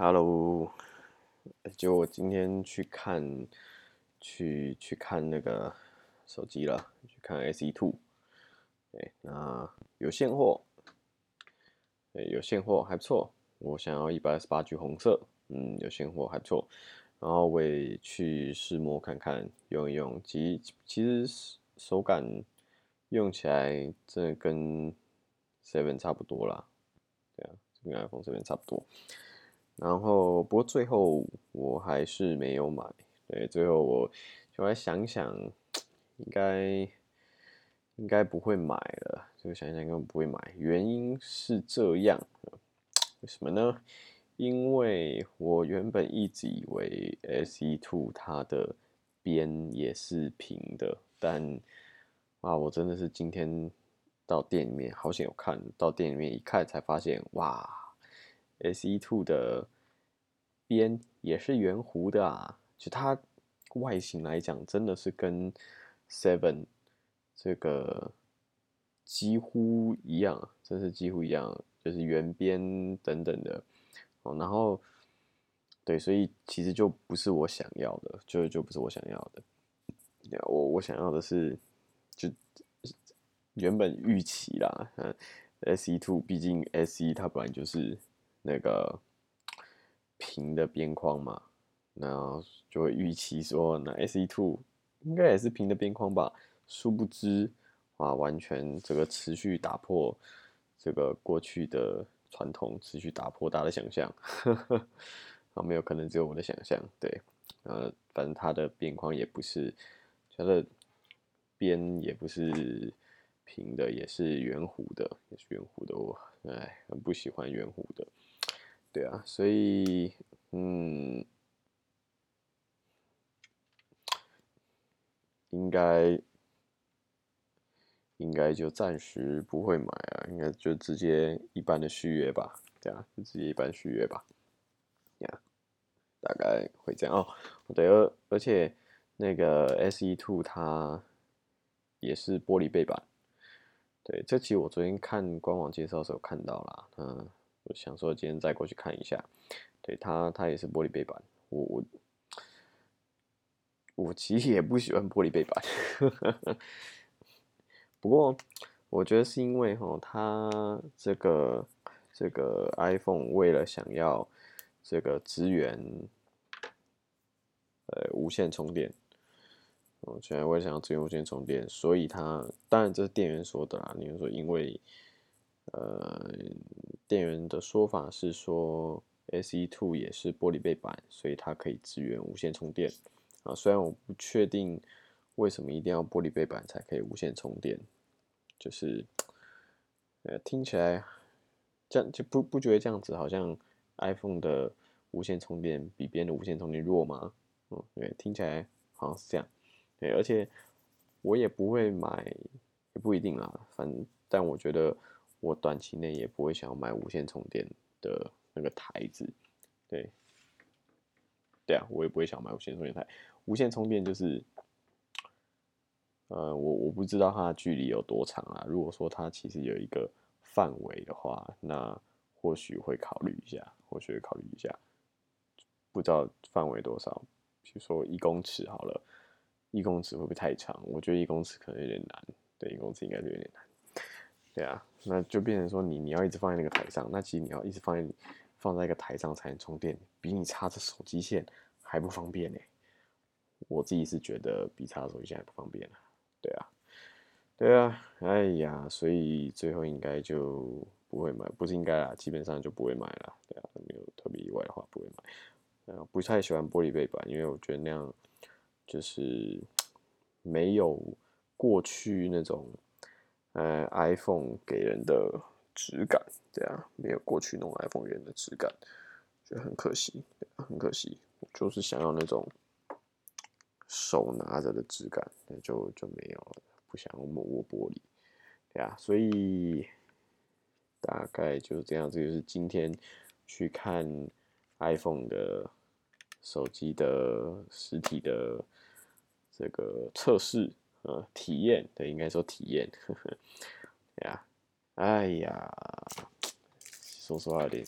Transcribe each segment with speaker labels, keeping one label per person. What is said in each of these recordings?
Speaker 1: Hello，就我今天去看，去去看那个手机了，去看 S E Two，对，那有现货，对，有现货还不错，我想要一百二十八 G 红色，嗯，有现货还不错，然后我也去试摸看看，用一用，其其实手感用起来真的跟 Seven 差不多啦，对啊，跟 iPhone 这边差不多。然后，不过最后我还是没有买。对，最后我就来想想，应该应该不会买了。就想想，应该不会买。原因是这样，为什么呢？因为我原本一直以为 SE Two 它的边也是平的，但啊，我真的是今天到店里面，好险有看到店里面一看才发现，哇！S E Two 的边也是圆弧的啊，就它外形来讲，真的是跟 Seven 这个几乎一样，真是几乎一样，就是圆边等等的哦。然后对，所以其实就不是我想要的，就就不是我想要的。我我想要的是，就原本预期啦，嗯，S E Two 毕竟 S E 它本来就是。那个平的边框嘛，那就会预期说，那 S E Two 应该也是平的边框吧？殊不知啊，完全这个持续打破这个过去的传统，持续打破大家的想象。啊，没有可能只有我的想象，对，呃，反正它的边框也不是，它的边也不是平的，也是圆弧的，也是圆弧的。我哎，很不喜欢圆弧的。对啊，所以嗯，应该应该就暂时不会买啊，应该就直接一般的续约吧，对啊，就直接一般续约吧，呀，大概会这样哦。对，而而且那个 S E Two 它也是玻璃背板，对，这期我昨天看官网介绍的时候看到了，嗯。我想说今天再过去看一下，对它，它也是玻璃背板。我我我其实也不喜欢玻璃背板，不过我觉得是因为哈，它这个这个 iPhone 为了想要这个支援呃无线充电，我现在为了想要支援无线充电，所以它当然这是店员说的啦。你说因为呃。店员的说法是说，S E Two 也是玻璃背板，所以它可以支援无线充电啊。虽然我不确定为什么一定要玻璃背板才可以无线充电，就是呃听起来这样就不不觉得这样子好像 iPhone 的无线充电比别人的无线充电弱吗？嗯，对，听起来好像是这样。对，而且我也不会买，也不一定啦。反但我觉得。我短期内也不会想要买无线充电的那个台子，对，对啊，我也不会想买无线充电台。无线充电就是，呃，我我不知道它的距离有多长啊。如果说它其实有一个范围的话，那或许会考虑一下，或许会考虑一下。不知道范围多少，比如说一公尺好了，一公尺会不会太长？我觉得一公尺可能有点难，对，一公尺应该就有点难。对啊，那就变成说你你要一直放在那个台上，那其实你要一直放在放在一个台上才能充电，比你插着手机线还不方便呢。我自己是觉得比插手机线还不方便啊。对啊，对啊，哎呀，所以最后应该就不会买，不是应该啊，基本上就不会买了。对啊，没有特别意外的话不会买。呃，不太喜欢玻璃背板，因为我觉得那样就是没有过去那种。呃，iPhone 给人的质感，对啊，没有过去那种 iPhone 给人的质感，觉得很可惜，很可惜。我就是想要那种手拿着的质感，那就就没有了。不想摸握玻璃，对啊，所以大概就是这样。这就是今天去看 iPhone 的手机的实体的这个测试。呃，体验对，应该说体验，呀，哎呀，说实话有点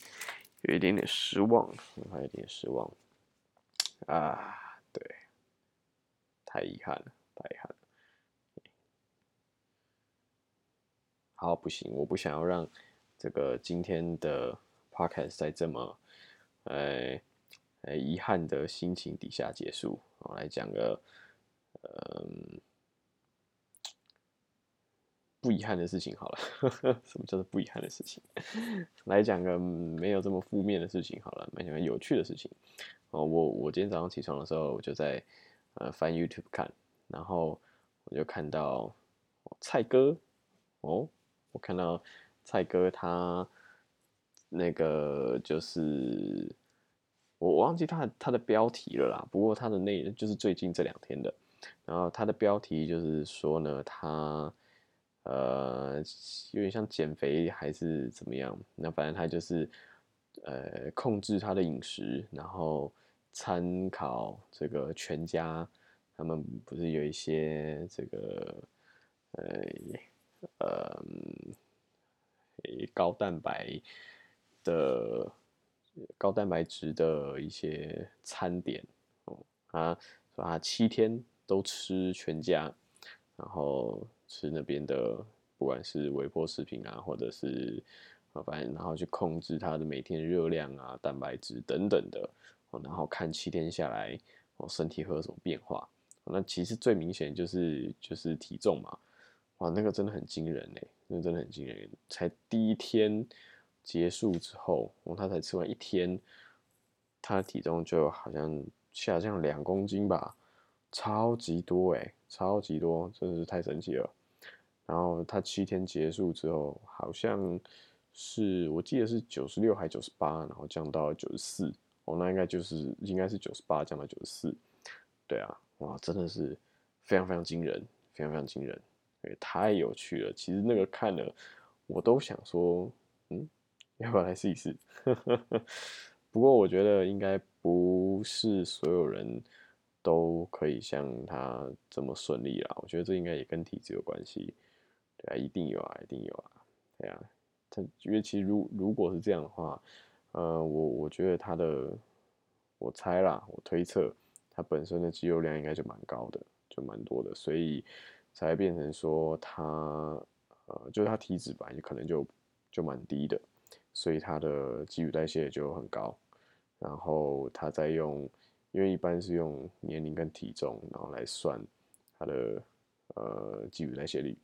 Speaker 1: 有一点点失望，还有点失望啊，对，太遗憾了，太遗憾了。好，不行，我不想要让这个今天的 podcast 在这么，呃，呃遗憾的心情底下结束。我来讲个，嗯，不遗憾的事情好了。什么叫做不遗憾的事情？来讲个没有这么负面的事情好了，来讲个有趣的事情。哦，我我今天早上起床的时候，我就在呃翻 YouTube 看，然后我就看到蔡哥，哦。我看到蔡哥他那个就是我忘记他他的标题了啦，不过他的内就是最近这两天的，然后他的标题就是说呢，他呃有点像减肥还是怎么样，那反正他就是呃控制他的饮食，然后参考这个全家，他们不是有一些这个呃。呃，高蛋白的高蛋白质的一些餐点哦，啊说他七天都吃全家，然后吃那边的不管是微波食品啊，或者是啊反正然后去控制他的每天热量啊、蛋白质等等的哦，然后看七天下来哦身体会有什么变化，那其实最明显就是就是体重嘛。哇，那个真的很惊人嘞，那个真的很惊人。才第一天结束之后，哦，他才吃完一天，他的体重就好像下降两公斤吧，超级多哎，超级多，真的是太神奇了。然后他七天结束之后，好像是我记得是九十六还九十八，然后降到九十四，哦，那应该就是应该是九十八降到九十四，对啊，哇，真的是非常非常惊人，非常非常惊人。也太有趣了！其实那个看了，我都想说，嗯，要不要来试一试？不过我觉得应该不是所有人都可以像他这么顺利啦。我觉得这应该也跟体质有关系。对啊，一定有啊，一定有啊。对啊，他因为其实如如果是这样的话，呃，我我觉得他的，我猜啦，我推测他本身的肌肉量应该就蛮高的，就蛮多的，所以。才变成说他，呃，就是他体脂本来就可能就就蛮低的，所以他的基础代谢就很高。然后他在用，因为一般是用年龄跟体重，然后来算他的呃基础代谢率。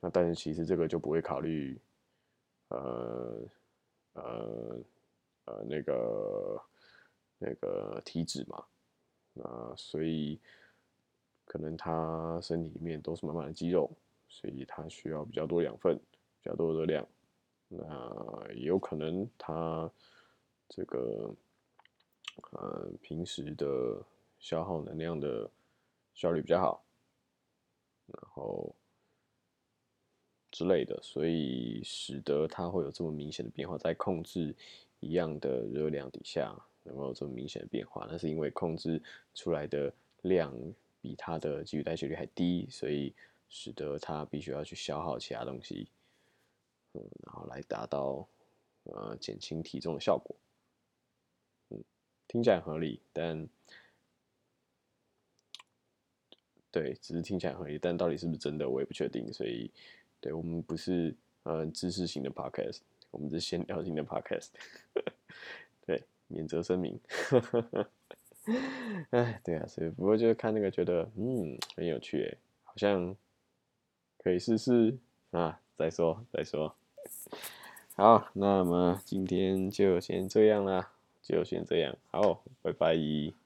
Speaker 1: 那但是其实这个就不会考虑，呃呃呃那个那个体脂嘛，那所以。可能他身体里面都是满满的肌肉，所以他需要比较多养分、比较多的热量。那也有可能他这个呃平时的消耗能量的效率比较好，然后之类的，所以使得它会有这么明显的变化，在控制一样的热量底下，能够有这么明显的变化，那是因为控制出来的量。比它的基础代谢率还低，所以使得它必须要去消耗其他东西，嗯，然后来达到呃减轻体重的效果。嗯，听起来合理，但对，只是听起来合理，但到底是不是真的，我也不确定。所以，对我们不是呃知识型的 podcast，我们是闲聊型的 podcast。对，免责声明。哎，对啊，所以不过就是看那个，觉得嗯很有趣诶，好像可以试试啊。再说再说，好，那么今天就先这样啦，就先这样，好，拜拜。